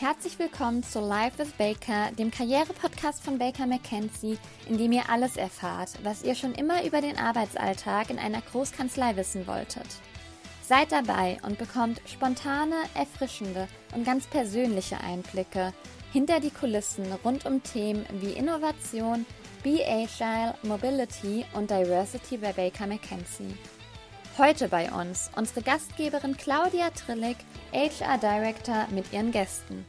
Herzlich willkommen zu Life with Baker, dem Karriere-Podcast von Baker McKenzie, in dem ihr alles erfahrt, was ihr schon immer über den Arbeitsalltag in einer Großkanzlei wissen wolltet. Seid dabei und bekommt spontane, erfrischende und ganz persönliche Einblicke hinter die Kulissen rund um Themen wie Innovation, Be Agile, Mobility und Diversity bei Baker McKenzie. Heute bei uns unsere Gastgeberin Claudia Trillig, HR Director mit ihren Gästen.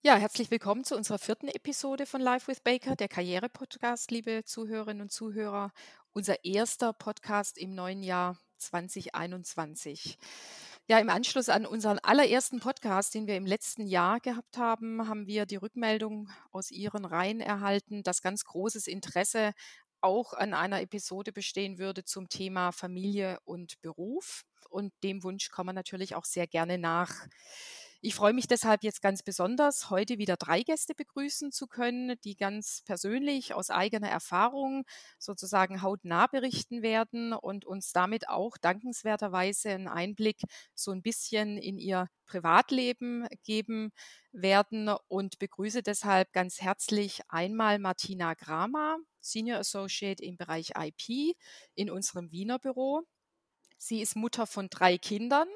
Ja, herzlich willkommen zu unserer vierten Episode von Live with Baker, der Karriere-Podcast, liebe Zuhörerinnen und Zuhörer. Unser erster Podcast im neuen Jahr 2021. Ja, im Anschluss an unseren allerersten Podcast, den wir im letzten Jahr gehabt haben, haben wir die Rückmeldung aus Ihren Reihen erhalten, dass ganz großes Interesse auch an einer Episode bestehen würde zum Thema Familie und Beruf. Und dem Wunsch kommen wir natürlich auch sehr gerne nach. Ich freue mich deshalb jetzt ganz besonders, heute wieder drei Gäste begrüßen zu können, die ganz persönlich aus eigener Erfahrung sozusagen hautnah berichten werden und uns damit auch dankenswerterweise einen Einblick so ein bisschen in ihr Privatleben geben werden und begrüße deshalb ganz herzlich einmal Martina Grama, Senior Associate im Bereich IP in unserem Wiener Büro. Sie ist Mutter von drei Kindern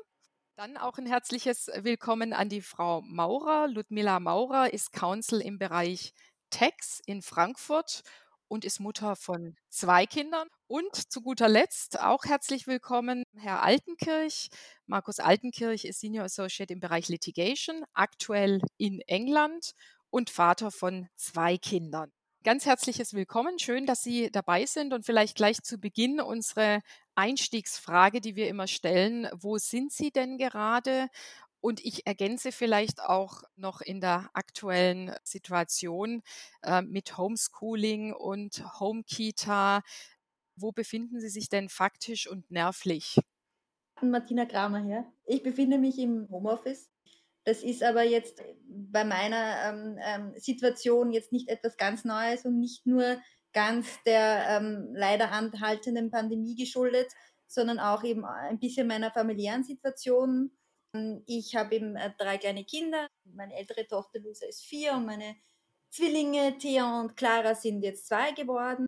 dann auch ein herzliches Willkommen an die Frau Maurer. Ludmilla Maurer ist Counsel im Bereich Tax in Frankfurt und ist Mutter von zwei Kindern. Und zu guter Letzt auch herzlich willkommen Herr Altenkirch. Markus Altenkirch ist Senior Associate im Bereich Litigation, aktuell in England und Vater von zwei Kindern. Ganz herzliches Willkommen. Schön, dass Sie dabei sind und vielleicht gleich zu Beginn unsere Einstiegsfrage, die wir immer stellen. Wo sind Sie denn gerade? Und ich ergänze vielleicht auch noch in der aktuellen Situation äh, mit Homeschooling und Homekita. Wo befinden Sie sich denn faktisch und nervlich? Martina Kramer hier. Ich befinde mich im Homeoffice das ist aber jetzt bei meiner ähm, ähm, Situation jetzt nicht etwas ganz Neues und nicht nur ganz der ähm, leider anhaltenden Pandemie geschuldet, sondern auch eben ein bisschen meiner familiären Situation. Ich habe eben äh, drei kleine Kinder. Meine ältere Tochter Luisa ist vier und meine Zwillinge Thea und Clara sind jetzt zwei geworden.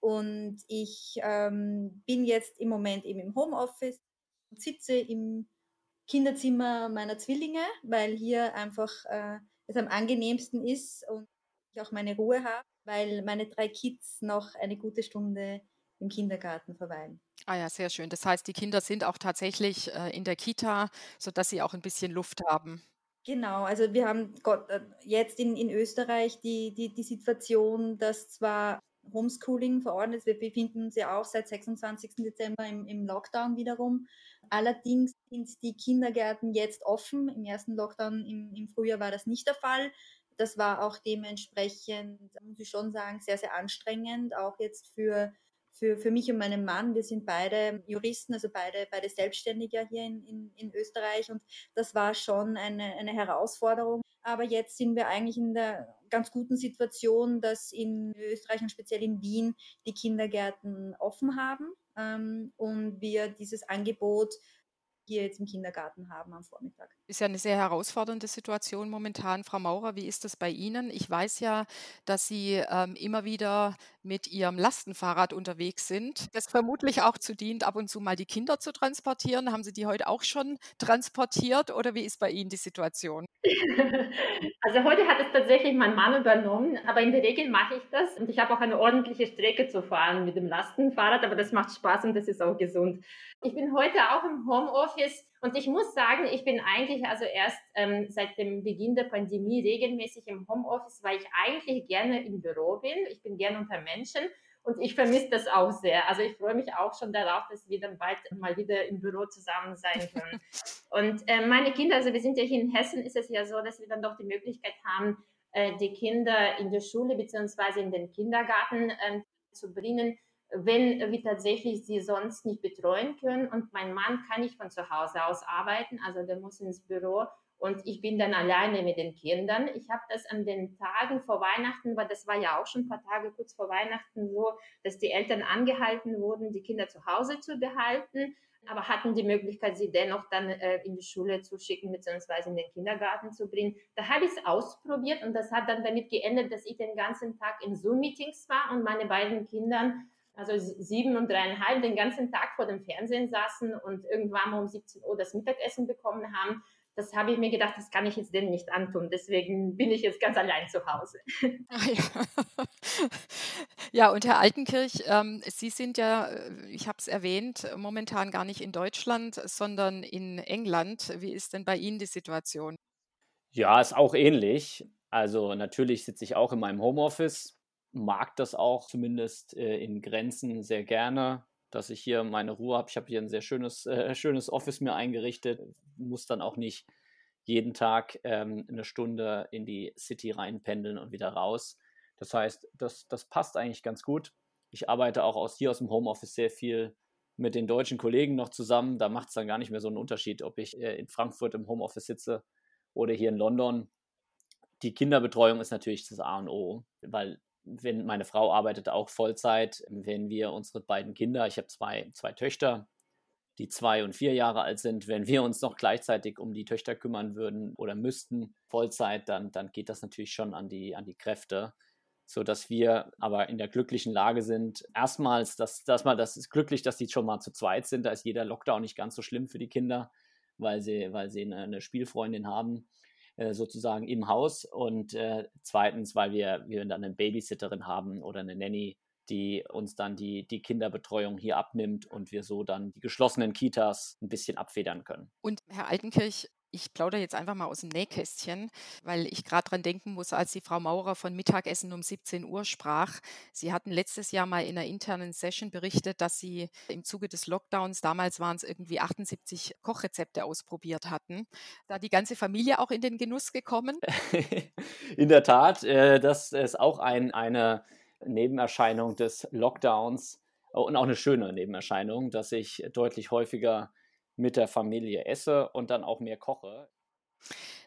Und ich ähm, bin jetzt im Moment eben im Homeoffice und sitze im Kinderzimmer meiner Zwillinge, weil hier einfach äh, es am angenehmsten ist und ich auch meine Ruhe habe, weil meine drei Kids noch eine gute Stunde im Kindergarten verweilen. Ah ja, sehr schön. Das heißt, die Kinder sind auch tatsächlich äh, in der Kita, sodass sie auch ein bisschen Luft haben. Genau, also wir haben Gott, äh, jetzt in, in Österreich die, die, die Situation, dass zwar Homeschooling verordnet ist, wir befinden uns ja auch seit 26. Dezember im, im Lockdown wiederum, Allerdings sind die Kindergärten jetzt offen. Im ersten Lockdown im, im Frühjahr war das nicht der Fall. Das war auch dementsprechend, muss ich schon sagen, sehr, sehr anstrengend, auch jetzt für, für, für mich und meinen Mann. Wir sind beide Juristen, also beide, beide Selbstständige hier in, in, in Österreich und das war schon eine, eine Herausforderung. Aber jetzt sind wir eigentlich in der ganz guten Situation, dass in Österreich und speziell in Wien die Kindergärten offen haben ähm, und wir dieses Angebot hier jetzt im Kindergarten haben am Vormittag. Ist ja eine sehr herausfordernde Situation momentan. Frau Maurer, wie ist das bei Ihnen? Ich weiß ja, dass Sie ähm, immer wieder mit Ihrem Lastenfahrrad unterwegs sind, das vermutlich auch zu dient, ab und zu mal die Kinder zu transportieren. Haben Sie die heute auch schon transportiert oder wie ist bei Ihnen die Situation? Also heute hat es tatsächlich mein Mann übernommen, aber in der Regel mache ich das und ich habe auch eine ordentliche Strecke zu fahren mit dem Lastenfahrrad, aber das macht Spaß und das ist auch gesund. Ich bin heute auch im Homeoffice und ich muss sagen, ich bin eigentlich also erst ähm, seit dem Beginn der Pandemie regelmäßig im Homeoffice, weil ich eigentlich gerne im Büro bin. Ich bin gerne unter Menschen und ich vermisse das auch sehr. Also ich freue mich auch schon darauf, dass wir dann bald mal wieder im Büro zusammen sein können. Und äh, meine Kinder, also wir sind ja hier in Hessen, ist es ja so, dass wir dann doch die Möglichkeit haben, äh, die Kinder in der Schule beziehungsweise in den Kindergarten äh, zu bringen wenn wir tatsächlich sie sonst nicht betreuen können. Und mein Mann kann nicht von zu Hause aus arbeiten, also der muss ins Büro und ich bin dann alleine mit den Kindern. Ich habe das an den Tagen vor Weihnachten, weil das war ja auch schon ein paar Tage kurz vor Weihnachten so, dass die Eltern angehalten wurden, die Kinder zu Hause zu behalten. aber hatten die Möglichkeit, sie dennoch dann äh, in die Schule zu schicken bzw. in den Kindergarten zu bringen. Da habe ich es ausprobiert und das hat dann damit geendet, dass ich den ganzen Tag in Zoom-Meetings war und meine beiden Kindern, also sieben und dreieinhalb, den ganzen Tag vor dem Fernsehen saßen und irgendwann um 17 Uhr das Mittagessen bekommen haben das habe ich mir gedacht, das kann ich jetzt denen nicht antun. Deswegen bin ich jetzt ganz allein zu Hause. Ach ja. ja, und Herr Altenkirch, ähm, Sie sind ja, äh, ich habe es erwähnt, momentan gar nicht in Deutschland, sondern in England. Wie ist denn bei Ihnen die Situation? Ja, ist auch ähnlich. Also natürlich sitze ich auch in meinem Homeoffice, mag das auch zumindest äh, in Grenzen sehr gerne dass ich hier meine Ruhe habe. Ich habe hier ein sehr schönes, äh, schönes Office mir eingerichtet, muss dann auch nicht jeden Tag ähm, eine Stunde in die City reinpendeln und wieder raus. Das heißt, das, das passt eigentlich ganz gut. Ich arbeite auch aus hier aus dem Homeoffice sehr viel mit den deutschen Kollegen noch zusammen. Da macht es dann gar nicht mehr so einen Unterschied, ob ich äh, in Frankfurt im Homeoffice sitze oder hier in London. Die Kinderbetreuung ist natürlich das A und O, weil wenn meine Frau arbeitet auch Vollzeit, wenn wir unsere beiden Kinder, ich habe zwei, zwei Töchter, die zwei und vier Jahre alt sind, wenn wir uns noch gleichzeitig um die Töchter kümmern würden oder müssten, Vollzeit, dann, dann geht das natürlich schon an die, an die Kräfte. So dass wir aber in der glücklichen Lage sind. Erstmals, dass, dass man, das ist glücklich, dass die schon mal zu zweit sind. Da ist jeder Lockdown nicht ganz so schlimm für die Kinder, weil sie, weil sie eine, eine Spielfreundin haben. Äh, sozusagen im Haus und äh, zweitens, weil wir, wir dann eine Babysitterin haben oder eine Nanny, die uns dann die, die Kinderbetreuung hier abnimmt und wir so dann die geschlossenen Kitas ein bisschen abfedern können. Und Herr Altenkirch, ich plaudere jetzt einfach mal aus dem Nähkästchen, weil ich gerade dran denken muss, als die Frau Maurer von Mittagessen um 17 Uhr sprach. Sie hatten letztes Jahr mal in einer internen Session berichtet, dass Sie im Zuge des Lockdowns, damals waren es irgendwie 78 Kochrezepte ausprobiert hatten. Da die ganze Familie auch in den Genuss gekommen? in der Tat, äh, das ist auch ein, eine Nebenerscheinung des Lockdowns und auch eine schöne Nebenerscheinung, dass ich deutlich häufiger mit der Familie esse und dann auch mehr koche.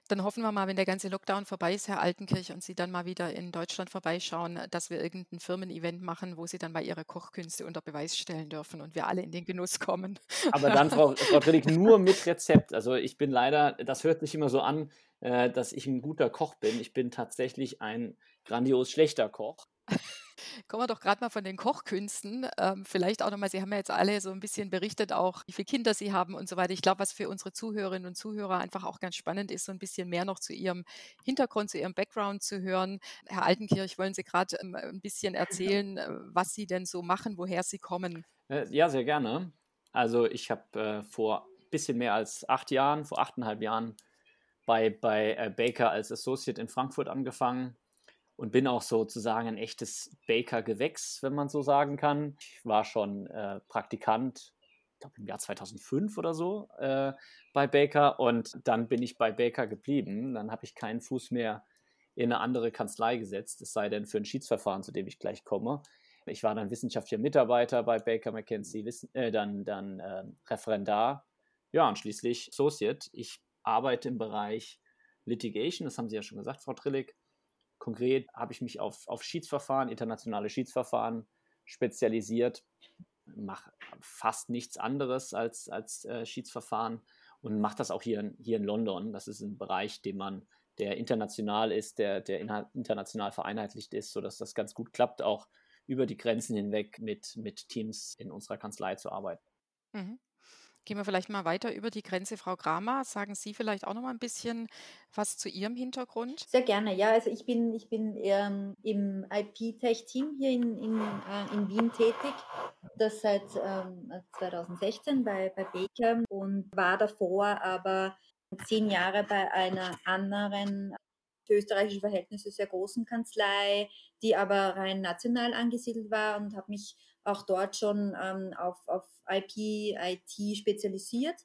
Dann hoffen wir mal, wenn der ganze Lockdown vorbei ist, Herr Altenkirch, und Sie dann mal wieder in Deutschland vorbeischauen, dass wir irgendein Firmen-Event machen, wo Sie dann mal Ihre Kochkünste unter Beweis stellen dürfen und wir alle in den Genuss kommen. Aber dann, Frau, Frau Trillig, nur mit Rezept. Also ich bin leider, das hört sich immer so an, äh, dass ich ein guter Koch bin. Ich bin tatsächlich ein grandios schlechter Koch. Kommen wir doch gerade mal von den Kochkünsten. Ähm, vielleicht auch nochmal, Sie haben ja jetzt alle so ein bisschen berichtet, auch wie viele Kinder Sie haben und so weiter. Ich glaube, was für unsere Zuhörerinnen und Zuhörer einfach auch ganz spannend ist, so ein bisschen mehr noch zu Ihrem Hintergrund, zu Ihrem Background zu hören. Herr Altenkirch, wollen Sie gerade ähm, ein bisschen erzählen, äh, was Sie denn so machen, woher Sie kommen? Äh, ja, sehr gerne. Also ich habe äh, vor ein bisschen mehr als acht Jahren, vor achteinhalb Jahren bei, bei äh, Baker als Associate in Frankfurt angefangen und bin auch sozusagen ein echtes Baker-Gewächs, wenn man so sagen kann. Ich war schon äh, Praktikant, ich glaube im Jahr 2005 oder so, äh, bei Baker und dann bin ich bei Baker geblieben. Dann habe ich keinen Fuß mehr in eine andere Kanzlei gesetzt, es sei denn für ein Schiedsverfahren, zu dem ich gleich komme. Ich war dann wissenschaftlicher Mitarbeiter bei Baker McKenzie, äh, dann, dann äh, Referendar, ja, und schließlich Associate. Ich arbeite im Bereich Litigation, das haben Sie ja schon gesagt, Frau Trillig. Konkret habe ich mich auf, auf Schiedsverfahren, internationale Schiedsverfahren spezialisiert, mache fast nichts anderes als, als äh, Schiedsverfahren und mache das auch hier, hier in London. Das ist ein Bereich, den man, der international ist, der, der international vereinheitlicht ist, sodass das ganz gut klappt, auch über die Grenzen hinweg mit, mit Teams in unserer Kanzlei zu arbeiten. Mhm. Gehen wir vielleicht mal weiter über die Grenze. Frau Kramer, sagen Sie vielleicht auch noch mal ein bisschen was zu Ihrem Hintergrund? Sehr gerne, ja. Also ich bin, ich bin ähm, im IP-Tech-Team hier in, in, äh, in Wien tätig, das seit ähm, 2016 bei, bei Baker und war davor aber zehn Jahre bei einer anderen für österreichische Verhältnisse sehr großen Kanzlei, die aber rein national angesiedelt war und habe mich auch dort schon ähm, auf, auf IP, IT spezialisiert.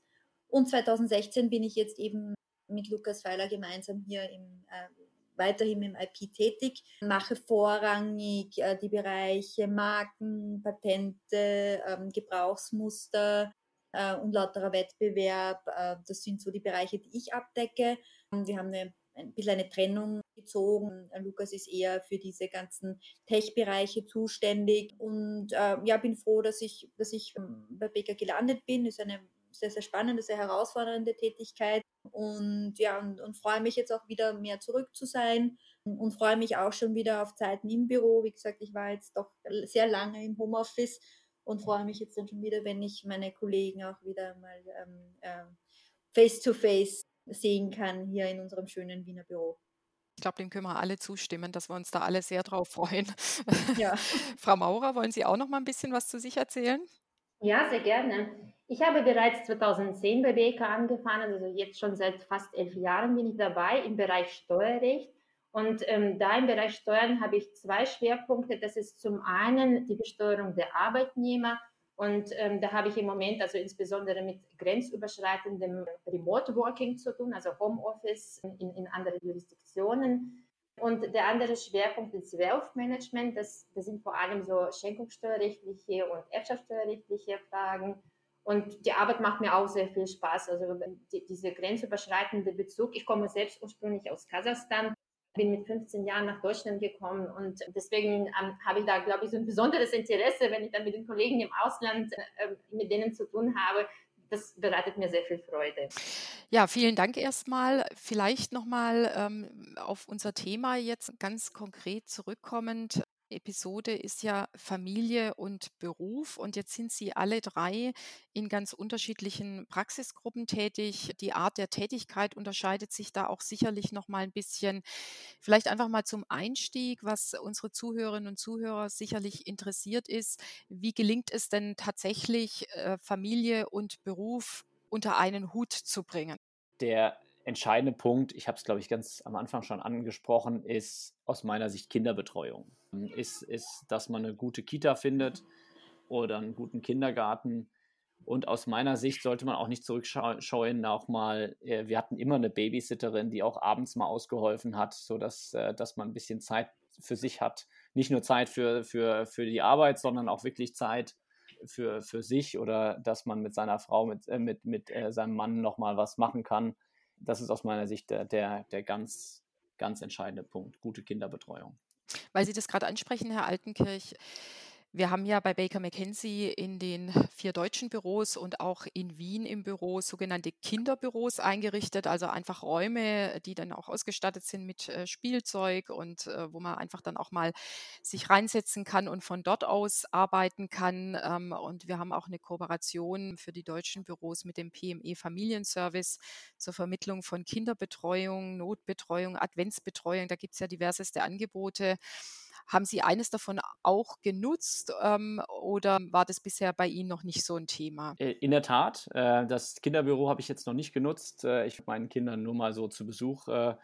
Und 2016 bin ich jetzt eben mit Lukas Weiler gemeinsam hier im, äh, weiterhin im IP tätig, mache vorrangig äh, die Bereiche Marken, Patente, ähm, Gebrauchsmuster äh, und lauterer Wettbewerb. Äh, das sind so die Bereiche, die ich abdecke. Wir haben eine ein bisschen eine Trennung gezogen. Lukas ist eher für diese ganzen Tech-Bereiche zuständig und äh, ja, bin froh, dass ich, dass ich ähm, bei Baker gelandet bin. Ist eine sehr, sehr spannende, sehr herausfordernde Tätigkeit und ja, und, und freue mich jetzt auch wieder mehr zurück zu sein und freue mich auch schon wieder auf Zeiten im Büro. Wie gesagt, ich war jetzt doch sehr lange im Homeoffice und freue mich jetzt dann schon wieder, wenn ich meine Kollegen auch wieder mal ähm, äh, face to face sehen kann hier in unserem schönen Wiener Büro. Ich glaube, dem können wir alle zustimmen, dass wir uns da alle sehr drauf freuen. Ja. Frau Maurer, wollen Sie auch noch mal ein bisschen was zu sich erzählen? Ja, sehr gerne. Ich habe bereits 2010 bei BK angefangen, also jetzt schon seit fast elf Jahren bin ich dabei im Bereich Steuerrecht. Und ähm, da im Bereich Steuern habe ich zwei Schwerpunkte. Das ist zum einen die Besteuerung der Arbeitnehmer und ähm, da habe ich im Moment also insbesondere mit grenzüberschreitendem Remote Working zu tun, also Homeoffice in, in andere Jurisdiktionen. Und der andere Schwerpunkt ist Wealth Management. Das, das sind vor allem so schenkungssteuerrechtliche und erbschaftssteuerrechtliche Fragen. Und die Arbeit macht mir auch sehr viel Spaß. Also die, diese grenzüberschreitende Bezug. Ich komme selbst ursprünglich aus Kasachstan bin mit 15 Jahren nach Deutschland gekommen und deswegen ähm, habe ich da, glaube ich, so ein besonderes Interesse, wenn ich dann mit den Kollegen im Ausland äh, mit denen zu tun habe. Das bereitet mir sehr viel Freude. Ja, vielen Dank erstmal. Vielleicht nochmal ähm, auf unser Thema jetzt ganz konkret zurückkommend. Episode ist ja Familie und Beruf und jetzt sind Sie alle drei in ganz unterschiedlichen Praxisgruppen tätig. Die Art der Tätigkeit unterscheidet sich da auch sicherlich noch mal ein bisschen. Vielleicht einfach mal zum Einstieg, was unsere Zuhörerinnen und Zuhörer sicherlich interessiert ist. Wie gelingt es denn tatsächlich, äh, Familie und Beruf unter einen Hut zu bringen? Der entscheidende Punkt, ich habe es, glaube ich, ganz am Anfang schon angesprochen, ist aus meiner Sicht Kinderbetreuung. Ist, ist, dass man eine gute Kita findet oder einen guten Kindergarten. Und aus meiner Sicht sollte man auch nicht zurückscheuen, auch mal, äh, wir hatten immer eine Babysitterin, die auch abends mal ausgeholfen hat, sodass äh, dass man ein bisschen Zeit für sich hat. Nicht nur Zeit für, für, für die Arbeit, sondern auch wirklich Zeit für, für sich oder dass man mit seiner Frau, mit, äh, mit, mit seinem Mann nochmal was machen kann das ist aus meiner Sicht der, der, der ganz, ganz entscheidende Punkt, gute Kinderbetreuung. Weil Sie das gerade ansprechen, Herr Altenkirch, wir haben ja bei Baker McKenzie in den vier deutschen Büros und auch in Wien im Büro sogenannte Kinderbüros eingerichtet, also einfach Räume, die dann auch ausgestattet sind mit äh, Spielzeug und äh, wo man einfach dann auch mal sich reinsetzen kann und von dort aus arbeiten kann. Ähm, und wir haben auch eine Kooperation für die deutschen Büros mit dem PME Familienservice zur Vermittlung von Kinderbetreuung, Notbetreuung, Adventsbetreuung. Da gibt es ja diverseste Angebote. Haben Sie eines davon auch genutzt ähm, oder war das bisher bei Ihnen noch nicht so ein Thema? Äh, in der Tat. Äh, das Kinderbüro habe ich jetzt noch nicht genutzt. Äh, ich meinen Kindern nur mal so zu Besuch äh,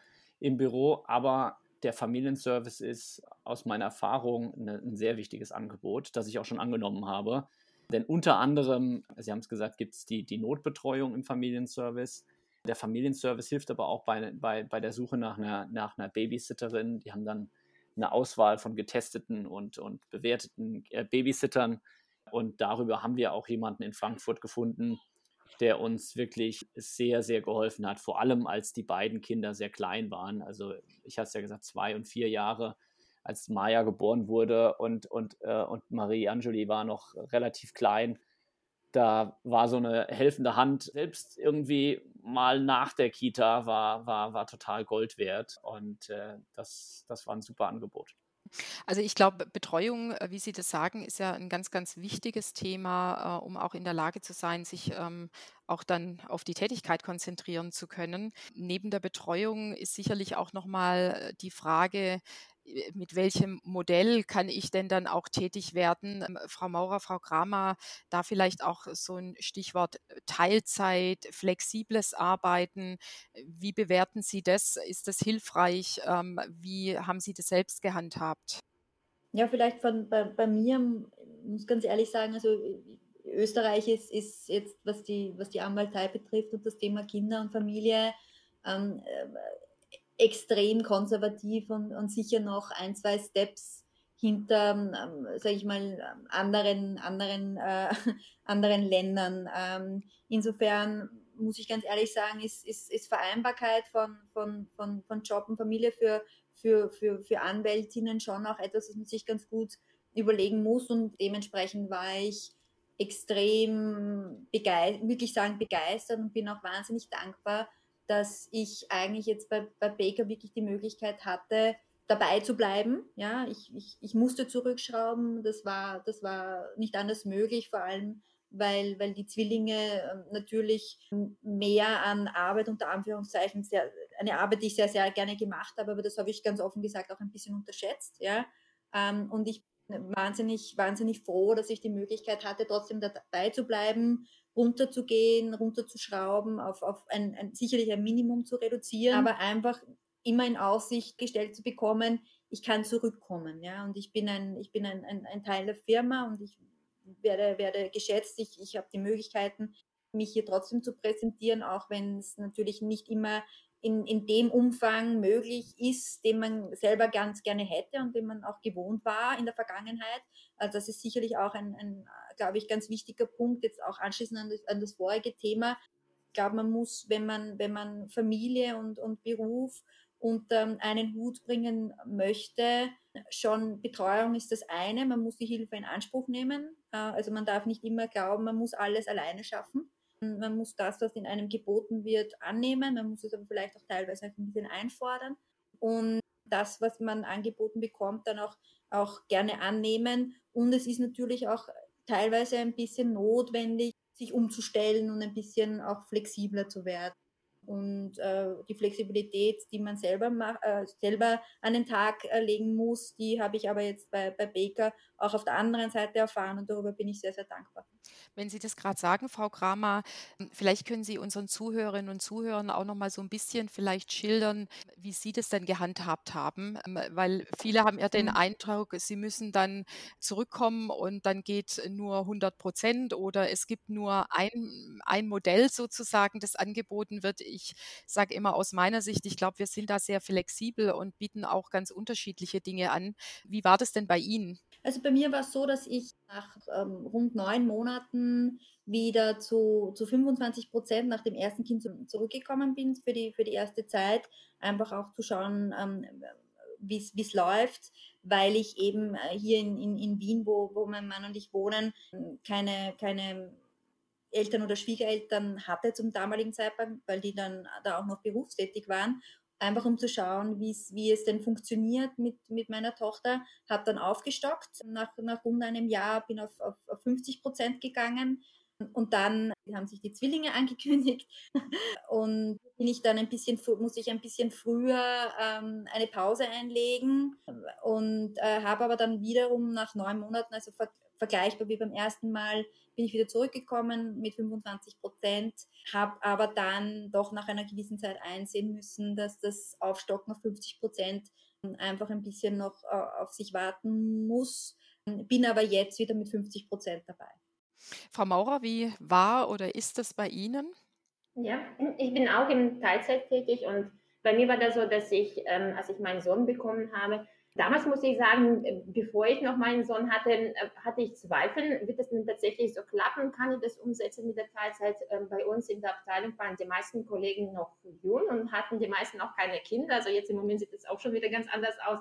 im Büro, aber der Familienservice ist aus meiner Erfahrung eine, ein sehr wichtiges Angebot, das ich auch schon angenommen habe. Denn unter anderem, Sie haben es gesagt, gibt es die, die Notbetreuung im Familienservice. Der Familienservice hilft aber auch bei, bei, bei der Suche nach einer, nach einer Babysitterin. Die haben dann eine Auswahl von getesteten und, und bewerteten äh, Babysittern. Und darüber haben wir auch jemanden in Frankfurt gefunden, der uns wirklich sehr, sehr geholfen hat, vor allem als die beiden Kinder sehr klein waren. Also ich hatte es ja gesagt, zwei und vier Jahre, als Maya geboren wurde und, und, äh, und Marie Angeli war noch relativ klein da war so eine helfende Hand, selbst irgendwie mal nach der Kita, war, war, war total Gold wert. Und äh, das, das war ein super Angebot. Also ich glaube, Betreuung, äh, wie Sie das sagen, ist ja ein ganz, ganz wichtiges Thema, äh, um auch in der Lage zu sein, sich ähm, auch dann auf die Tätigkeit konzentrieren zu können. Neben der Betreuung ist sicherlich auch nochmal die Frage, äh, mit welchem Modell kann ich denn dann auch tätig werden? Ähm, Frau Maurer, Frau Kramer, da vielleicht auch so ein Stichwort äh, Teilzeit, flexibles Arbeiten. Wie bewerten Sie das? Ist das hilfreich? Ähm, wie haben Sie das selbst gehandhabt? Ja, vielleicht von, bei, bei mir, muss ganz ehrlich sagen, also Österreich ist, ist jetzt, was die, was die Anwaltei betrifft und das Thema Kinder und Familie, ähm, extrem konservativ und, und sicher noch ein, zwei Steps hinter, ähm, sage ich mal, anderen, anderen, äh, anderen Ländern. Ähm, insofern muss ich ganz ehrlich sagen, ist, ist, ist Vereinbarkeit von, von, von, von Job und Familie für, für, für, für Anwältinnen schon auch etwas, das man sich ganz gut überlegen muss und dementsprechend war ich extrem begeistert, wirklich sagen begeistert und bin auch wahnsinnig dankbar, dass ich eigentlich jetzt bei, bei Baker wirklich die Möglichkeit hatte, dabei zu bleiben. Ja, ich, ich, ich musste zurückschrauben, das war, das war nicht anders möglich, vor allem weil, weil die Zwillinge ähm, natürlich mehr an Arbeit unter Anführungszeichen, sehr, eine Arbeit, die ich sehr, sehr gerne gemacht habe, aber das habe ich ganz offen gesagt auch ein bisschen unterschätzt. Ja? Ähm, und ich bin wahnsinnig, wahnsinnig froh, dass ich die Möglichkeit hatte, trotzdem dabei zu bleiben, runterzugehen, runterzuschrauben, auf, auf ein, ein, sicherlich ein Minimum zu reduzieren, aber einfach immer in Aussicht gestellt zu bekommen, ich kann zurückkommen. Ja? Und ich bin ein, ich bin ein, ein, ein Teil der Firma und ich werde, werde geschätzt. Ich, ich habe die Möglichkeiten, mich hier trotzdem zu präsentieren, auch wenn es natürlich nicht immer in, in dem Umfang möglich ist, den man selber ganz gerne hätte und den man auch gewohnt war in der Vergangenheit. Also das ist sicherlich auch ein, ein glaube ich, ganz wichtiger Punkt, jetzt auch anschließend an das, an das vorige Thema. Ich glaube, man muss, wenn man, wenn man Familie und, und Beruf unter ähm, einen Hut bringen möchte, schon Betreuung ist das eine, man muss die Hilfe in Anspruch nehmen. Äh, also man darf nicht immer glauben, man muss alles alleine schaffen. Man muss das, was in einem geboten wird, annehmen. Man muss es aber vielleicht auch teilweise ein bisschen einfordern. Und das, was man angeboten bekommt, dann auch, auch gerne annehmen. Und es ist natürlich auch teilweise ein bisschen notwendig, sich umzustellen und ein bisschen auch flexibler zu werden. Und äh, die Flexibilität, die man selber, mach, äh, selber an den Tag äh, legen muss, die habe ich aber jetzt bei, bei Baker auch auf der anderen Seite erfahren und darüber bin ich sehr, sehr dankbar. Wenn Sie das gerade sagen, Frau Kramer, vielleicht können Sie unseren Zuhörerinnen und Zuhörern auch noch mal so ein bisschen vielleicht schildern, wie Sie das denn gehandhabt haben, ähm, weil viele haben ja den mhm. Eindruck, sie müssen dann zurückkommen und dann geht nur 100 Prozent oder es gibt nur ein, ein Modell sozusagen, das angeboten wird. Ich sage immer aus meiner Sicht, ich glaube, wir sind da sehr flexibel und bieten auch ganz unterschiedliche Dinge an. Wie war das denn bei Ihnen? Also bei mir war es so, dass ich nach ähm, rund neun Monaten wieder zu, zu 25 Prozent nach dem ersten Kind zu, zurückgekommen bin für die, für die erste Zeit. Einfach auch zu schauen, ähm, wie es läuft, weil ich eben äh, hier in, in, in Wien, wo, wo mein Mann und ich wohnen, keine, keine Eltern oder Schwiegereltern hatte zum damaligen Zeitpunkt, weil die dann da auch noch berufstätig waren einfach um zu schauen, wie es denn funktioniert mit, mit meiner Tochter. Habe dann aufgestockt nach, nach rund einem Jahr, bin auf, auf, auf 50 Prozent gegangen. Und dann haben sich die Zwillinge angekündigt und bin ich dann ein bisschen, muss ich ein bisschen früher ähm, eine Pause einlegen und äh, habe aber dann wiederum nach neun Monaten, also ver vergleichbar wie beim ersten Mal, bin ich wieder zurückgekommen mit 25 Prozent, habe aber dann doch nach einer gewissen Zeit einsehen müssen, dass das Aufstocken auf 50 Prozent einfach ein bisschen noch äh, auf sich warten muss. Bin aber jetzt wieder mit 50 Prozent dabei. Frau Maurer, wie war oder ist das bei Ihnen? Ja, ich bin auch in Teilzeit tätig und bei mir war das so, dass ich, ähm, als ich meinen Sohn bekommen habe, Damals muss ich sagen, äh, bevor ich noch meinen Sohn hatte, äh, hatte ich Zweifel, wird das denn tatsächlich so klappen? Kann ich das umsetzen mit der Teilzeit? Ähm, bei uns in der Abteilung waren die meisten Kollegen noch jung und hatten die meisten auch keine Kinder. Also jetzt im Moment sieht es auch schon wieder ganz anders aus.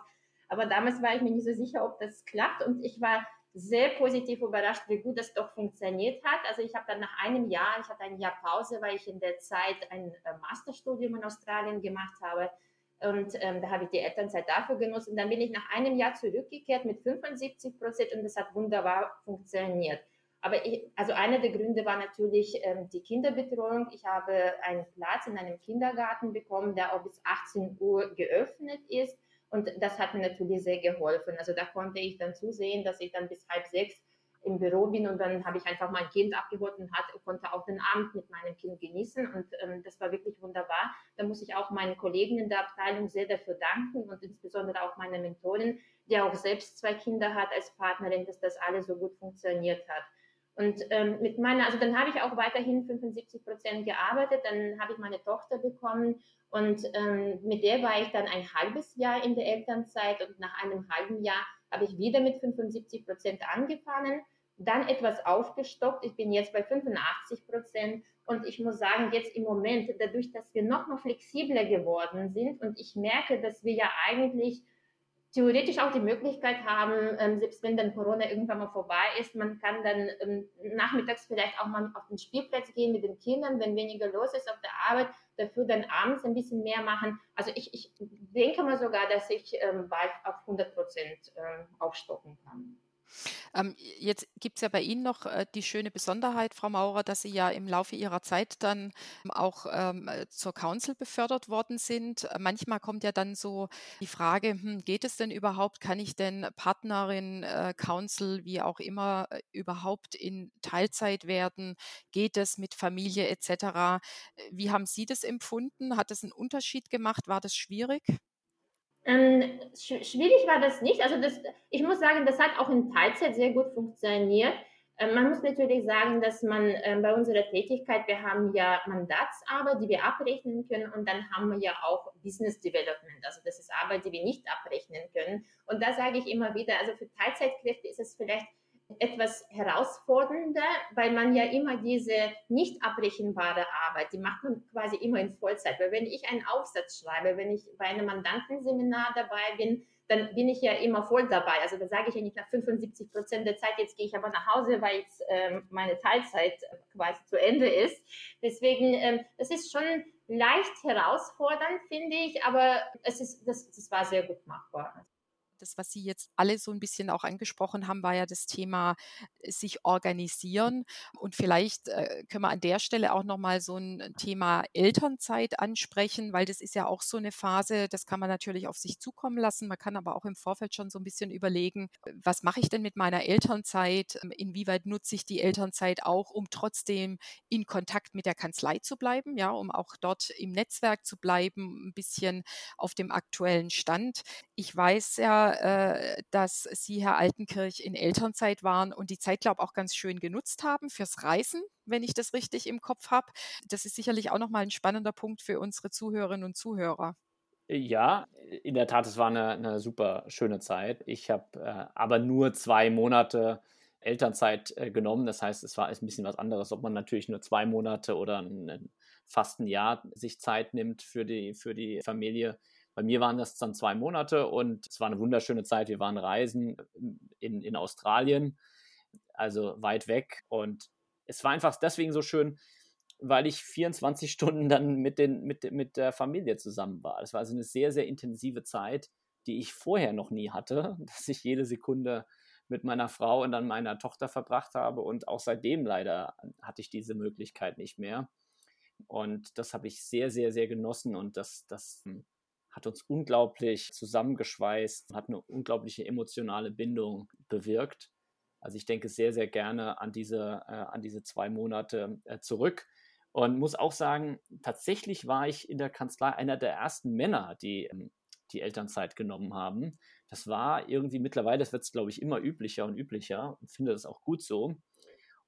Aber damals war ich mir nicht so sicher, ob das klappt. Und ich war sehr positiv überrascht, wie gut das doch funktioniert hat. Also ich habe dann nach einem Jahr, ich hatte ein Jahr Pause, weil ich in der Zeit ein äh, Masterstudium in Australien gemacht habe und ähm, da habe ich die Elternzeit dafür genutzt. Und dann bin ich nach einem Jahr zurückgekehrt mit 75 Prozent und das hat wunderbar funktioniert. Aber ich, also einer der Gründe war natürlich ähm, die Kinderbetreuung. Ich habe einen Platz in einem Kindergarten bekommen, der auch bis 18 Uhr geöffnet ist. Und das hat mir natürlich sehr geholfen. Also da konnte ich dann zusehen, dass ich dann bis halb sechs im Büro bin und dann habe ich einfach mein Kind abgeholt und hat, konnte auch den Abend mit meinem Kind genießen und ähm, das war wirklich wunderbar. Da muss ich auch meinen Kollegen in der Abteilung sehr dafür danken und insbesondere auch meiner Mentorin, die auch selbst zwei Kinder hat als Partnerin, dass das alles so gut funktioniert hat. Und ähm, mit meiner, also dann habe ich auch weiterhin 75 Prozent gearbeitet, dann habe ich meine Tochter bekommen und ähm, mit der war ich dann ein halbes Jahr in der Elternzeit und nach einem halben Jahr habe ich wieder mit 75 Prozent angefangen dann etwas aufgestockt. Ich bin jetzt bei 85 Prozent und ich muss sagen, jetzt im Moment, dadurch, dass wir noch mal flexibler geworden sind und ich merke, dass wir ja eigentlich theoretisch auch die Möglichkeit haben, ähm, selbst wenn dann Corona irgendwann mal vorbei ist, man kann dann ähm, nachmittags vielleicht auch mal auf den Spielplatz gehen mit den Kindern, wenn weniger los ist auf der Arbeit, dafür dann abends ein bisschen mehr machen. Also ich, ich denke mal sogar, dass ich ähm, bald auf 100 Prozent aufstocken kann. Ähm, jetzt gibt es ja bei Ihnen noch äh, die schöne Besonderheit, Frau Maurer, dass Sie ja im Laufe Ihrer Zeit dann auch ähm, äh, zur Council befördert worden sind. Äh, manchmal kommt ja dann so die Frage, hm, geht es denn überhaupt? Kann ich denn Partnerin, äh, Council, wie auch immer, äh, überhaupt in Teilzeit werden? Geht es mit Familie etc.? Wie haben Sie das empfunden? Hat es einen Unterschied gemacht? War das schwierig? Ähm, sch schwierig war das nicht. Also das, ich muss sagen, das hat auch in Teilzeit sehr gut funktioniert. Ähm, man muss natürlich sagen, dass man ähm, bei unserer Tätigkeit, wir haben ja Mandatsarbeit, die wir abrechnen können und dann haben wir ja auch Business Development. Also das ist Arbeit, die wir nicht abrechnen können. Und da sage ich immer wieder, also für Teilzeitkräfte ist es vielleicht etwas herausfordernder, weil man ja immer diese nicht abbrechenbare Arbeit, die macht man quasi immer in Vollzeit. Weil wenn ich einen Aufsatz schreibe, wenn ich bei einem Mandantenseminar dabei bin, dann bin ich ja immer voll dabei. Also da sage ich ja nicht nach 75 Prozent der Zeit, jetzt gehe ich aber nach Hause, weil jetzt ähm, meine Teilzeit quasi zu Ende ist. Deswegen, ähm, es ist schon leicht herausfordernd, finde ich, aber es ist, das, das war sehr gut machbar das, was Sie jetzt alle so ein bisschen auch angesprochen haben, war ja das Thema äh, sich organisieren. Und vielleicht äh, können wir an der Stelle auch nochmal so ein Thema Elternzeit ansprechen, weil das ist ja auch so eine Phase, das kann man natürlich auf sich zukommen lassen. Man kann aber auch im Vorfeld schon so ein bisschen überlegen, was mache ich denn mit meiner Elternzeit? Ähm, inwieweit nutze ich die Elternzeit auch, um trotzdem in Kontakt mit der Kanzlei zu bleiben, ja, um auch dort im Netzwerk zu bleiben, ein bisschen auf dem aktuellen Stand. Ich weiß ja, äh, dass Sie, Herr Altenkirch, in Elternzeit waren und die Zeit, glaube ich, auch ganz schön genutzt haben fürs Reisen, wenn ich das richtig im Kopf habe. Das ist sicherlich auch nochmal ein spannender Punkt für unsere Zuhörerinnen und Zuhörer. Ja, in der Tat, es war eine, eine super schöne Zeit. Ich habe äh, aber nur zwei Monate Elternzeit äh, genommen. Das heißt, es war ein bisschen was anderes, ob man natürlich nur zwei Monate oder ein, ein, fast ein Jahr sich Zeit nimmt für die, für die Familie. Bei mir waren das dann zwei Monate und es war eine wunderschöne Zeit. Wir waren reisen in, in Australien, also weit weg. Und es war einfach deswegen so schön, weil ich 24 Stunden dann mit, den, mit, mit der Familie zusammen war. Es war also eine sehr, sehr intensive Zeit, die ich vorher noch nie hatte, dass ich jede Sekunde mit meiner Frau und dann meiner Tochter verbracht habe. Und auch seitdem leider hatte ich diese Möglichkeit nicht mehr. Und das habe ich sehr, sehr, sehr genossen. Und das, das hm, hat uns unglaublich zusammengeschweißt, hat eine unglaubliche emotionale Bindung bewirkt. Also ich denke sehr, sehr gerne an diese, äh, an diese zwei Monate äh, zurück. Und muss auch sagen, tatsächlich war ich in der Kanzlei einer der ersten Männer, die ähm, die Elternzeit genommen haben. Das war irgendwie mittlerweile, das wird es, glaube ich, immer üblicher und üblicher und finde das auch gut so.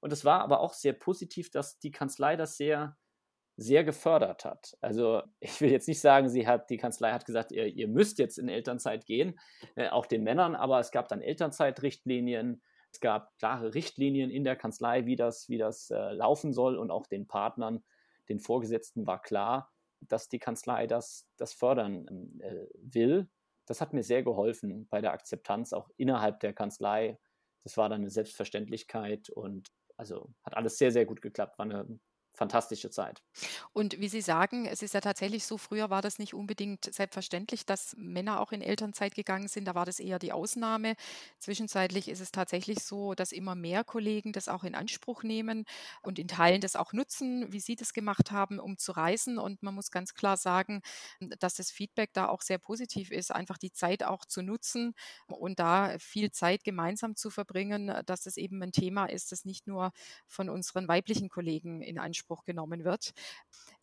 Und es war aber auch sehr positiv, dass die Kanzlei das sehr sehr gefördert hat. Also ich will jetzt nicht sagen, sie hat, die Kanzlei hat gesagt, ihr, ihr müsst jetzt in Elternzeit gehen, äh, auch den Männern, aber es gab dann Elternzeitrichtlinien, es gab klare Richtlinien in der Kanzlei, wie das, wie das äh, laufen soll und auch den Partnern, den Vorgesetzten war klar, dass die Kanzlei das, das fördern äh, will. Das hat mir sehr geholfen bei der Akzeptanz auch innerhalb der Kanzlei. Das war dann eine Selbstverständlichkeit und also hat alles sehr, sehr gut geklappt. War eine fantastische Zeit. Und wie Sie sagen, es ist ja tatsächlich so, früher war das nicht unbedingt selbstverständlich, dass Männer auch in Elternzeit gegangen sind. Da war das eher die Ausnahme. Zwischenzeitlich ist es tatsächlich so, dass immer mehr Kollegen das auch in Anspruch nehmen und in Teilen das auch nutzen, wie Sie das gemacht haben, um zu reisen. Und man muss ganz klar sagen, dass das Feedback da auch sehr positiv ist, einfach die Zeit auch zu nutzen und da viel Zeit gemeinsam zu verbringen, dass das eben ein Thema ist, das nicht nur von unseren weiblichen Kollegen in Anspruch Anspruch genommen wird.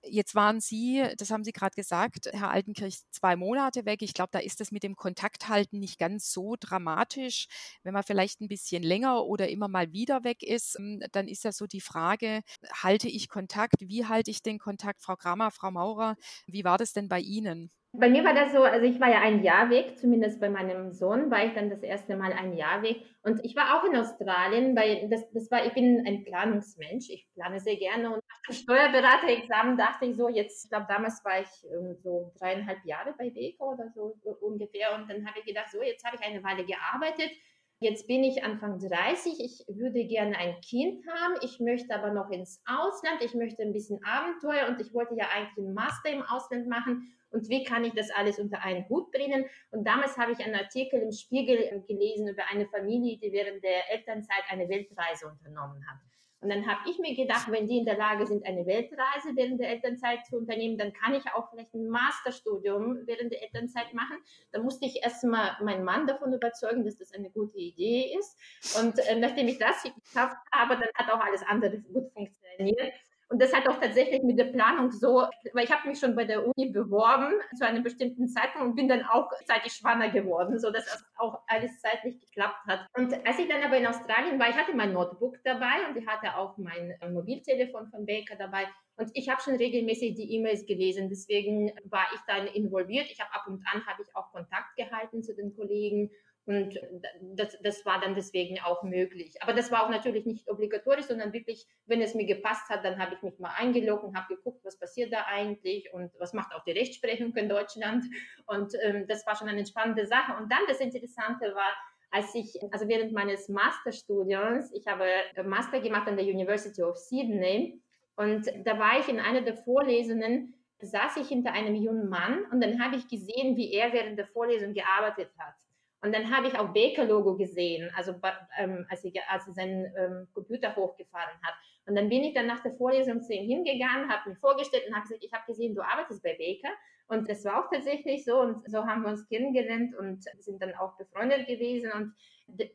Jetzt waren Sie, das haben Sie gerade gesagt, Herr Altenkirch, zwei Monate weg. Ich glaube, da ist es mit dem Kontakthalten nicht ganz so dramatisch. Wenn man vielleicht ein bisschen länger oder immer mal wieder weg ist, ähm, dann ist ja so die Frage, halte ich Kontakt? Wie halte ich den Kontakt? Frau Kramer, Frau Maurer, wie war das denn bei Ihnen? Bei mir war das so, also ich war ja ein Jahr weg, zumindest bei meinem Sohn war ich dann das erste Mal ein Jahr weg. Und ich war auch in Australien, weil das, das war, ich bin ein Planungsmensch, ich plane sehr gerne. Und nach dem Steuerberaterexamen dachte ich so, jetzt, ich glaube, damals war ich ähm, so dreieinhalb Jahre bei Beko oder so ungefähr. Und dann habe ich gedacht, so, jetzt habe ich eine Weile gearbeitet. Jetzt bin ich Anfang 30. Ich würde gerne ein Kind haben. Ich möchte aber noch ins Ausland. Ich möchte ein bisschen Abenteuer und ich wollte ja eigentlich einen Master im Ausland machen und wie kann ich das alles unter einen Hut bringen. Und damals habe ich einen Artikel im Spiegel gelesen über eine Familie, die während der Elternzeit eine Weltreise unternommen hat. Und dann habe ich mir gedacht, wenn die in der Lage sind, eine Weltreise während der Elternzeit zu unternehmen, dann kann ich auch vielleicht ein Masterstudium während der Elternzeit machen. Da musste ich erstmal meinen Mann davon überzeugen, dass das eine gute Idee ist. Und äh, nachdem ich das geschafft habe, dann hat auch alles andere gut funktioniert. Und das hat auch tatsächlich mit der Planung so, weil ich habe mich schon bei der Uni beworben zu einem bestimmten Zeitpunkt und bin dann auch zeitig schwanger geworden, so dass das auch alles zeitlich geklappt hat. Und als ich dann aber in Australien war, ich hatte mein Notebook dabei und ich hatte auch mein äh, Mobiltelefon von Baker dabei. Und ich habe schon regelmäßig die E-Mails gelesen, deswegen war ich dann involviert. Ich habe ab und an habe ich auch Kontakt gehalten zu den Kollegen und das, das war dann deswegen auch möglich. Aber das war auch natürlich nicht obligatorisch, sondern wirklich, wenn es mir gepasst hat, dann habe ich mich mal eingeloggt und habe geguckt, was passiert da eigentlich und was macht auch die Rechtsprechung in Deutschland. Und ähm, das war schon eine spannende Sache. Und dann das Interessante war, als ich, also während meines Masterstudiums, ich habe Master gemacht an der University of Sydney und da war ich in einer der Vorlesungen, saß ich hinter einem jungen Mann und dann habe ich gesehen, wie er während der Vorlesung gearbeitet hat. Und dann habe ich auch Baker-Logo gesehen, also ähm, als, ich, als seinen ähm, Computer hochgefahren hat. Und dann bin ich dann nach der Vorlesung zu ihm hingegangen, habe mir vorgestellt und habe gesagt, ich habe gesehen, du arbeitest bei Baker. Und das war auch tatsächlich so. Und so haben wir uns kennengelernt und sind dann auch befreundet gewesen. Und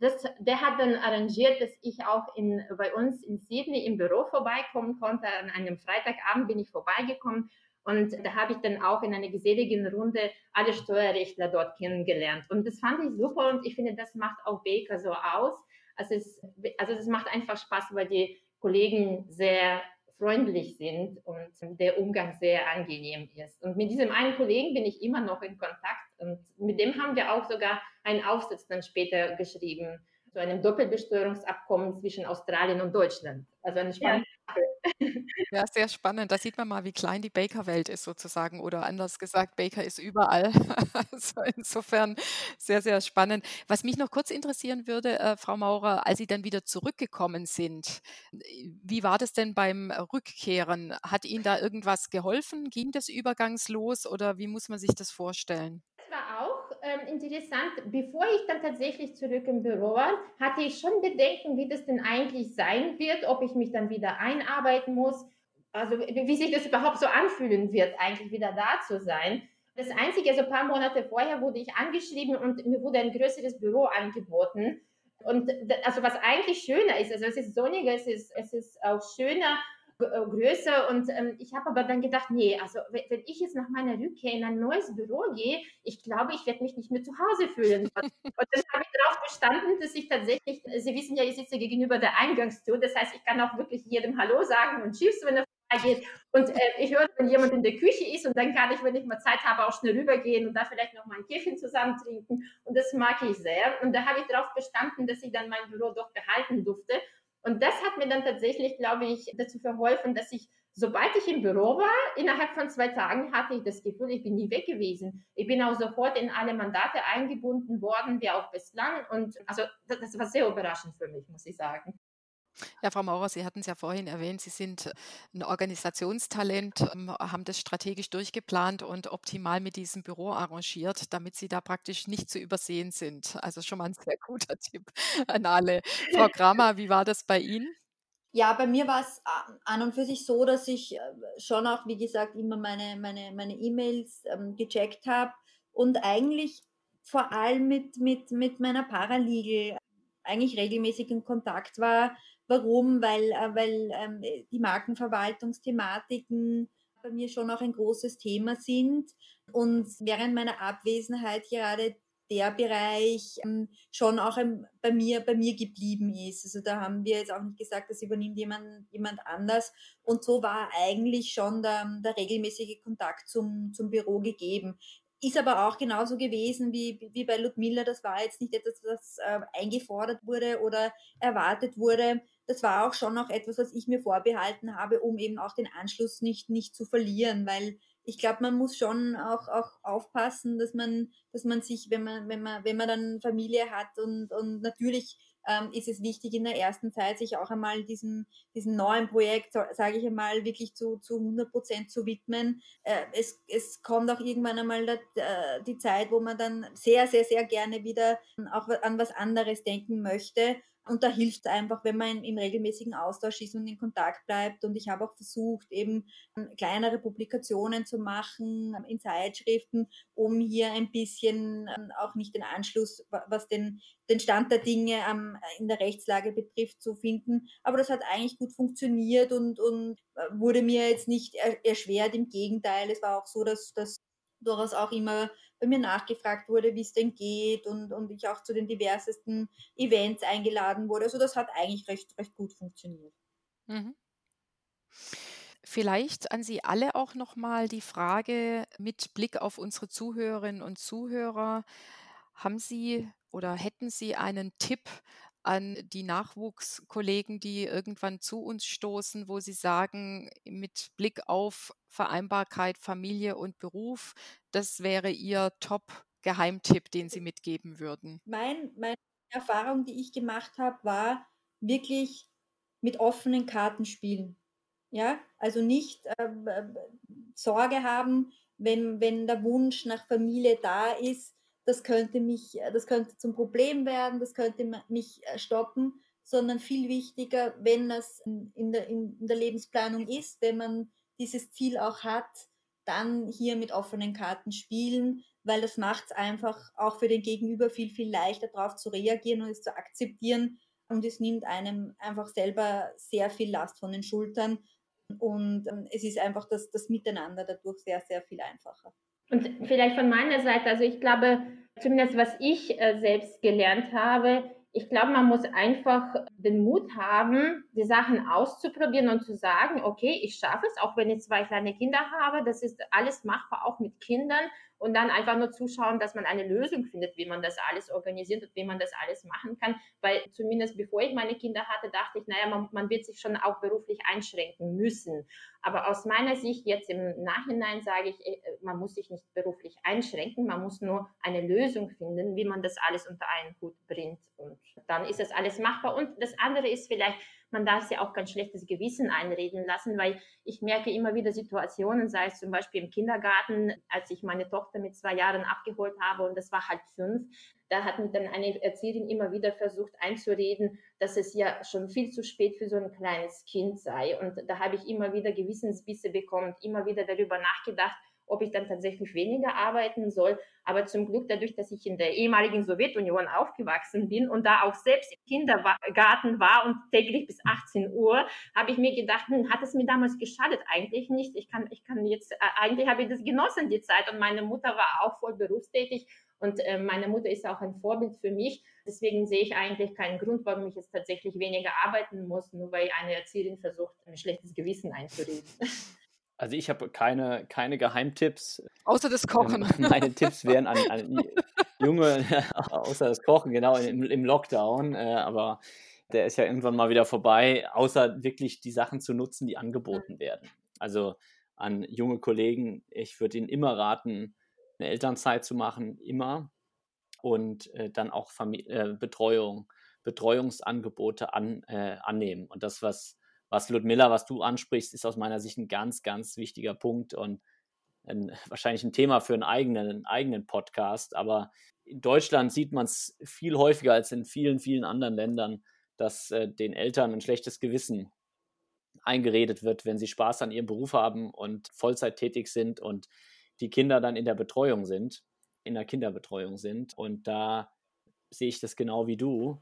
das, der hat dann arrangiert, dass ich auch in, bei uns in Sydney im Büro vorbeikommen konnte. An einem Freitagabend bin ich vorbeigekommen und da habe ich dann auch in einer geselligen Runde alle Steuerrechtler dort kennengelernt. Und das fand ich super und ich finde, das macht auch Baker so aus. Also es, also es macht einfach Spaß, weil die Kollegen sehr freundlich sind und der Umgang sehr angenehm ist. Und mit diesem einen Kollegen bin ich immer noch in Kontakt und mit dem haben wir auch sogar einen Aufsatz dann später geschrieben zu einem Doppelbesteuerungsabkommen zwischen Australien und Deutschland. Also eine spannende ja, sehr spannend. Da sieht man mal, wie klein die Baker-Welt ist sozusagen oder anders gesagt, Baker ist überall. also insofern sehr, sehr spannend. Was mich noch kurz interessieren würde, äh, Frau Maurer, als Sie dann wieder zurückgekommen sind, wie war das denn beim Rückkehren? Hat Ihnen da irgendwas geholfen? Ging das übergangslos oder wie muss man sich das vorstellen? war auch ähm, interessant. Bevor ich dann tatsächlich zurück im Büro war, hatte ich schon Bedenken, wie das denn eigentlich sein wird, ob ich mich dann wieder einarbeiten muss. Also wie sich das überhaupt so anfühlen wird, eigentlich wieder da zu sein. Das Einzige, also ein paar Monate vorher wurde ich angeschrieben und mir wurde ein größeres Büro angeboten. Und also was eigentlich schöner ist, also es ist sonniger, es ist, es ist auch schöner äh, größer. Und ähm, ich habe aber dann gedacht, nee, also wenn, ich jetzt nach meiner Rückkehr in ein neues Büro gehe, ich glaube, ich werde mich nicht mehr zu Hause fühlen. und dann habe ich darauf bestanden, dass ich tatsächlich, Sie wissen ja, ich sitze gegenüber der Eingangstür, das heißt, ich kann auch wirklich jedem Hallo sagen und Tschüss, wenn er vorbeigeht. Und äh, ich höre, wenn jemand in der Küche ist und dann kann ich, wenn ich mal Zeit habe, auch schnell rübergehen und da vielleicht noch mal ein Käffchen zusammen trinken. Und das mag ich sehr. Und da habe ich darauf bestanden, dass ich dann mein Büro doch behalten durfte. Und das hat mir dann tatsächlich, glaube ich, dazu verholfen, dass ich, sobald ich im Büro war, innerhalb von zwei Tagen hatte ich das Gefühl, ich bin nie weg gewesen. Ich bin auch sofort in alle Mandate eingebunden worden, wie auch bislang. Und also das war sehr überraschend für mich, muss ich sagen. Ja, Frau Maurer, Sie hatten es ja vorhin erwähnt, Sie sind ein Organisationstalent, ähm, haben das strategisch durchgeplant und optimal mit diesem Büro arrangiert, damit Sie da praktisch nicht zu übersehen sind. Also schon mal ein sehr guter Tipp an alle. Frau Kramer, wie war das bei Ihnen? Ja, bei mir war es an und für sich so, dass ich äh, schon auch, wie gesagt, immer meine meine meine E-Mails ähm, gecheckt habe und eigentlich vor allem mit mit mit meiner Paralegal eigentlich regelmäßig in Kontakt war, Warum? Weil, äh, weil ähm, die Markenverwaltungsthematiken bei mir schon auch ein großes Thema sind und während meiner Abwesenheit gerade der Bereich ähm, schon auch ähm, bei mir bei mir geblieben ist. Also da haben wir jetzt auch nicht gesagt, das übernimmt jemand jemand anders. Und so war eigentlich schon der, der regelmäßige Kontakt zum zum Büro gegeben. ist aber auch genauso gewesen wie, wie bei Ludmilla. Das war jetzt nicht etwas, das äh, eingefordert wurde oder erwartet wurde. Das war auch schon noch etwas, was ich mir vorbehalten habe, um eben auch den Anschluss nicht, nicht zu verlieren, weil ich glaube, man muss schon auch, auch aufpassen, dass man, dass man sich, wenn man, wenn man, wenn man dann Familie hat und, und natürlich ähm, ist es wichtig in der ersten Zeit, sich auch einmal diesem, diesem neuen Projekt, sage ich einmal, wirklich zu, zu 100 Prozent zu widmen. Äh, es, es kommt auch irgendwann einmal da, äh, die Zeit, wo man dann sehr, sehr, sehr gerne wieder auch an was anderes denken möchte. Und da hilft es einfach, wenn man im regelmäßigen Austausch ist und in Kontakt bleibt. Und ich habe auch versucht, eben ähm, kleinere Publikationen zu machen ähm, in Zeitschriften, um hier ein bisschen ähm, auch nicht den Anschluss, was den, den Stand der Dinge in der Rechtslage betrifft, zu finden. Aber das hat eigentlich gut funktioniert und, und äh, wurde mir jetzt nicht erschwert. Im Gegenteil, es war auch so, dass, dass durchaus auch immer bei mir nachgefragt wurde, wie es denn geht und, und ich auch zu den diversesten Events eingeladen wurde. Also das hat eigentlich recht, recht gut funktioniert. Mhm. Vielleicht an Sie alle auch nochmal die Frage mit Blick auf unsere Zuhörerinnen und Zuhörer. Haben Sie oder hätten Sie einen Tipp an die Nachwuchskollegen, die irgendwann zu uns stoßen, wo sie sagen, mit Blick auf Vereinbarkeit, Familie und Beruf, das wäre Ihr Top-Geheimtipp, den Sie mitgeben würden? Mein, meine Erfahrung, die ich gemacht habe, war wirklich mit offenen Karten spielen. Ja, also nicht ähm, äh, Sorge haben, wenn, wenn der Wunsch nach Familie da ist, das könnte mich, äh, das könnte zum Problem werden, das könnte mich äh, stoppen, sondern viel wichtiger, wenn das in der, in der Lebensplanung ist, wenn man dieses Ziel auch hat, dann hier mit offenen Karten spielen, weil das macht es einfach auch für den Gegenüber viel, viel leichter darauf zu reagieren und es zu akzeptieren. Und es nimmt einem einfach selber sehr viel Last von den Schultern. Und ähm, es ist einfach das, das Miteinander dadurch sehr, sehr viel einfacher. Und vielleicht von meiner Seite, also ich glaube, zumindest was ich äh, selbst gelernt habe, ich glaube, man muss einfach den Mut haben, die Sachen auszuprobieren und zu sagen, okay, ich schaffe es, auch wenn ich zwei kleine Kinder habe, das ist alles machbar, auch mit Kindern und dann einfach nur zuschauen, dass man eine Lösung findet, wie man das alles organisiert und wie man das alles machen kann. Weil zumindest bevor ich meine Kinder hatte, dachte ich, naja, man, man wird sich schon auch beruflich einschränken müssen. Aber aus meiner Sicht jetzt im Nachhinein sage ich, äh, man muss sich nicht beruflich einschränken, man muss nur eine Lösung finden, wie man das alles unter einen Hut bringt. Und dann ist das alles machbar. Und das andere ist vielleicht, man darf sich auch kein schlechtes Gewissen einreden lassen, weil ich merke immer wieder Situationen, sei es zum Beispiel im Kindergarten, als ich meine Tochter mit zwei Jahren abgeholt habe und das war halt fünf, da hat mir dann eine Erzieherin immer wieder versucht einzureden, dass es ja schon viel zu spät für so ein kleines Kind sei. Und da habe ich immer wieder Gewissensbisse bekommen, immer wieder darüber nachgedacht, ob ich dann tatsächlich weniger arbeiten soll. Aber zum Glück dadurch, dass ich in der ehemaligen Sowjetunion aufgewachsen bin und da auch selbst im Kindergarten war und täglich bis 18 Uhr, habe ich mir gedacht, hm, hat es mir damals geschadet? Eigentlich nicht. Ich kann, ich kann jetzt, äh, eigentlich habe ich das genossen, die Zeit. Und meine Mutter war auch voll berufstätig und äh, meine Mutter ist auch ein Vorbild für mich. Deswegen sehe ich eigentlich keinen Grund, warum ich jetzt tatsächlich weniger arbeiten muss, nur weil eine Erzieherin versucht, ein schlechtes Gewissen einzureden. Also ich habe keine, keine Geheimtipps. Außer das Kochen. Ähm, meine Tipps wären an, an Junge, außer das Kochen, genau, im, im Lockdown. Äh, aber der ist ja irgendwann mal wieder vorbei, außer wirklich die Sachen zu nutzen, die angeboten werden. Also an junge Kollegen, ich würde ihnen immer raten, eine Elternzeit zu machen, immer. Und äh, dann auch Famili äh, Betreuung, Betreuungsangebote an, äh, annehmen. Und das, was was Ludmilla, was du ansprichst, ist aus meiner Sicht ein ganz, ganz wichtiger Punkt und ein, wahrscheinlich ein Thema für einen eigenen, einen eigenen Podcast. Aber in Deutschland sieht man es viel häufiger als in vielen, vielen anderen Ländern, dass äh, den Eltern ein schlechtes Gewissen eingeredet wird, wenn sie Spaß an ihrem Beruf haben und Vollzeit tätig sind und die Kinder dann in der Betreuung sind, in der Kinderbetreuung sind. Und da sehe ich das genau wie du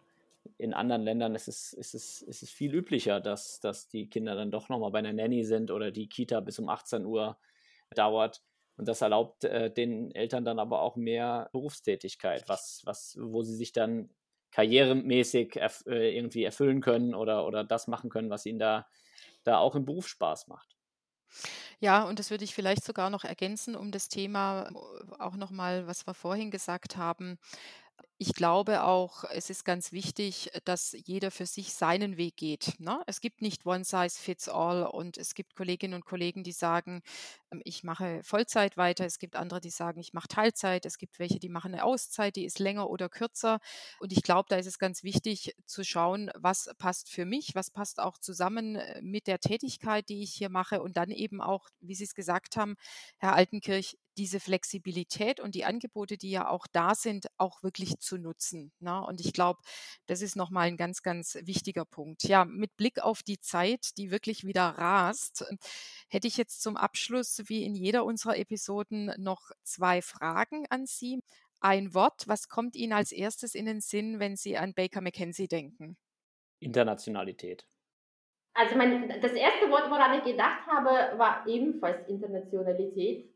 in anderen Ländern ist es, ist es, ist es viel üblicher, dass, dass die Kinder dann doch nochmal bei einer Nanny sind oder die Kita bis um 18 Uhr dauert. Und das erlaubt äh, den Eltern dann aber auch mehr Berufstätigkeit, was, was, wo sie sich dann karrieremäßig erf äh, irgendwie erfüllen können oder, oder das machen können, was ihnen da, da auch im Beruf Spaß macht. Ja, und das würde ich vielleicht sogar noch ergänzen, um das Thema äh, auch nochmal, was wir vorhin gesagt haben, ich glaube auch, es ist ganz wichtig, dass jeder für sich seinen Weg geht. Ne? Es gibt nicht One Size Fits All und es gibt Kolleginnen und Kollegen, die sagen, ähm, ich mache Vollzeit weiter. Es gibt andere, die sagen, ich mache Teilzeit. Es gibt welche, die machen eine Auszeit, die ist länger oder kürzer. Und ich glaube, da ist es ganz wichtig zu schauen, was passt für mich, was passt auch zusammen äh, mit der Tätigkeit, die ich hier mache und dann eben auch, wie Sie es gesagt haben, Herr Altenkirch, diese Flexibilität und die Angebote, die ja auch da sind, auch wirklich zu nutzen. Ne? Und ich glaube, das ist nochmal ein ganz, ganz wichtiger Punkt. Ja, mit Blick auf die Zeit, die wirklich wieder rast, hätte ich jetzt zum Abschluss, wie in jeder unserer Episoden, noch zwei Fragen an Sie. Ein Wort, was kommt Ihnen als erstes in den Sinn, wenn Sie an Baker McKenzie denken? Internationalität. Also mein, das erste Wort, woran ich gedacht habe, war ebenfalls Internationalität.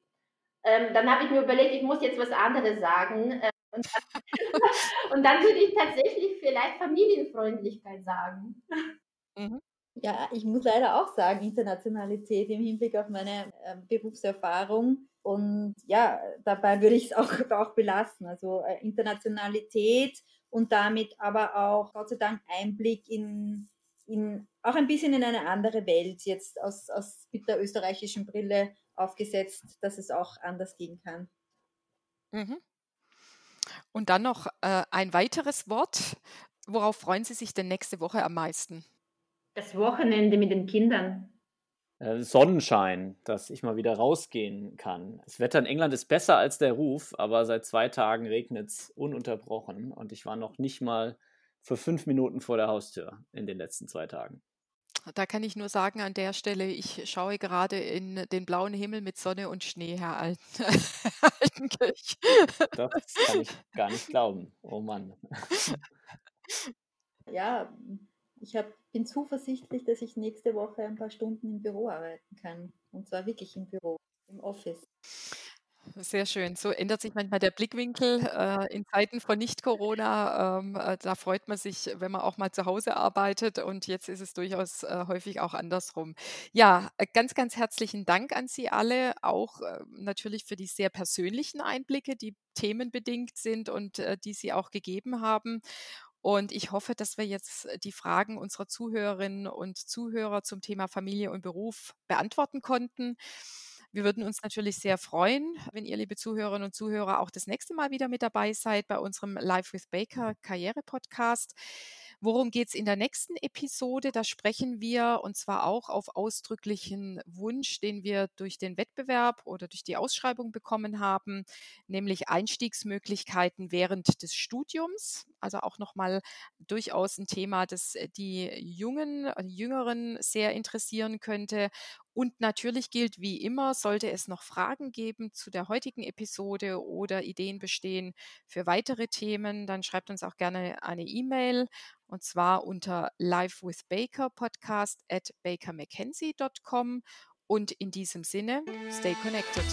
Ähm, dann habe ich mir überlegt, ich muss jetzt was anderes sagen. Äh, und, dann, und, dann, würde ich tatsächlich vielleicht Familienfreundlichkeit sagen. Mhm. Ja, ich muss leider auch sagen, Internationalität im Hinblick auf meine äh, Berufserfahrung. Und ja, dabei würde ich es auch, auch belassen. Also äh, Internationalität und damit aber auch, Gott sei Dank, Einblick in, in auch ein bisschen in eine andere Welt, jetzt aus, aus mit der österreichischen Brille aufgesetzt, dass es auch anders gehen kann. Mhm. Und dann noch äh, ein weiteres Wort. Worauf freuen Sie sich denn nächste Woche am meisten? Das Wochenende mit den Kindern. Äh, Sonnenschein, dass ich mal wieder rausgehen kann. Das Wetter in England ist besser als der Ruf, aber seit zwei Tagen regnet es ununterbrochen und ich war noch nicht mal für fünf Minuten vor der Haustür in den letzten zwei Tagen. Da kann ich nur sagen an der Stelle, ich schaue gerade in den blauen Himmel mit Sonne und Schnee, Herr Alten, Altenkirch. Das kann ich gar nicht glauben. Oh Mann. Ja, ich hab, bin zuversichtlich, dass ich nächste Woche ein paar Stunden im Büro arbeiten kann. Und zwar wirklich im Büro, im Office. Sehr schön. So ändert sich manchmal der Blickwinkel äh, in Zeiten von Nicht-Corona. Ähm, äh, da freut man sich, wenn man auch mal zu Hause arbeitet. Und jetzt ist es durchaus äh, häufig auch andersrum. Ja, äh, ganz, ganz herzlichen Dank an Sie alle, auch äh, natürlich für die sehr persönlichen Einblicke, die themenbedingt sind und die Sie auch gegeben haben. Und ich hoffe, dass wir jetzt die Fragen unserer Zuhörerinnen und Zuhörer zum Thema Familie und Beruf beantworten konnten. Wir würden uns natürlich sehr freuen, wenn ihr, liebe Zuhörerinnen und Zuhörer, auch das nächste Mal wieder mit dabei seid bei unserem Live with Baker Karriere-Podcast. Worum geht es in der nächsten Episode? Da sprechen wir und zwar auch auf ausdrücklichen Wunsch, den wir durch den Wettbewerb oder durch die Ausschreibung bekommen haben, nämlich Einstiegsmöglichkeiten während des Studiums. Also auch nochmal durchaus ein Thema, das die Jungen, die Jüngeren sehr interessieren könnte und natürlich gilt wie immer, sollte es noch Fragen geben zu der heutigen Episode oder Ideen bestehen für weitere Themen, dann schreibt uns auch gerne eine E-Mail und zwar unter livewithbakerpodcast at bakermckenzie.com und in diesem Sinne, stay connected.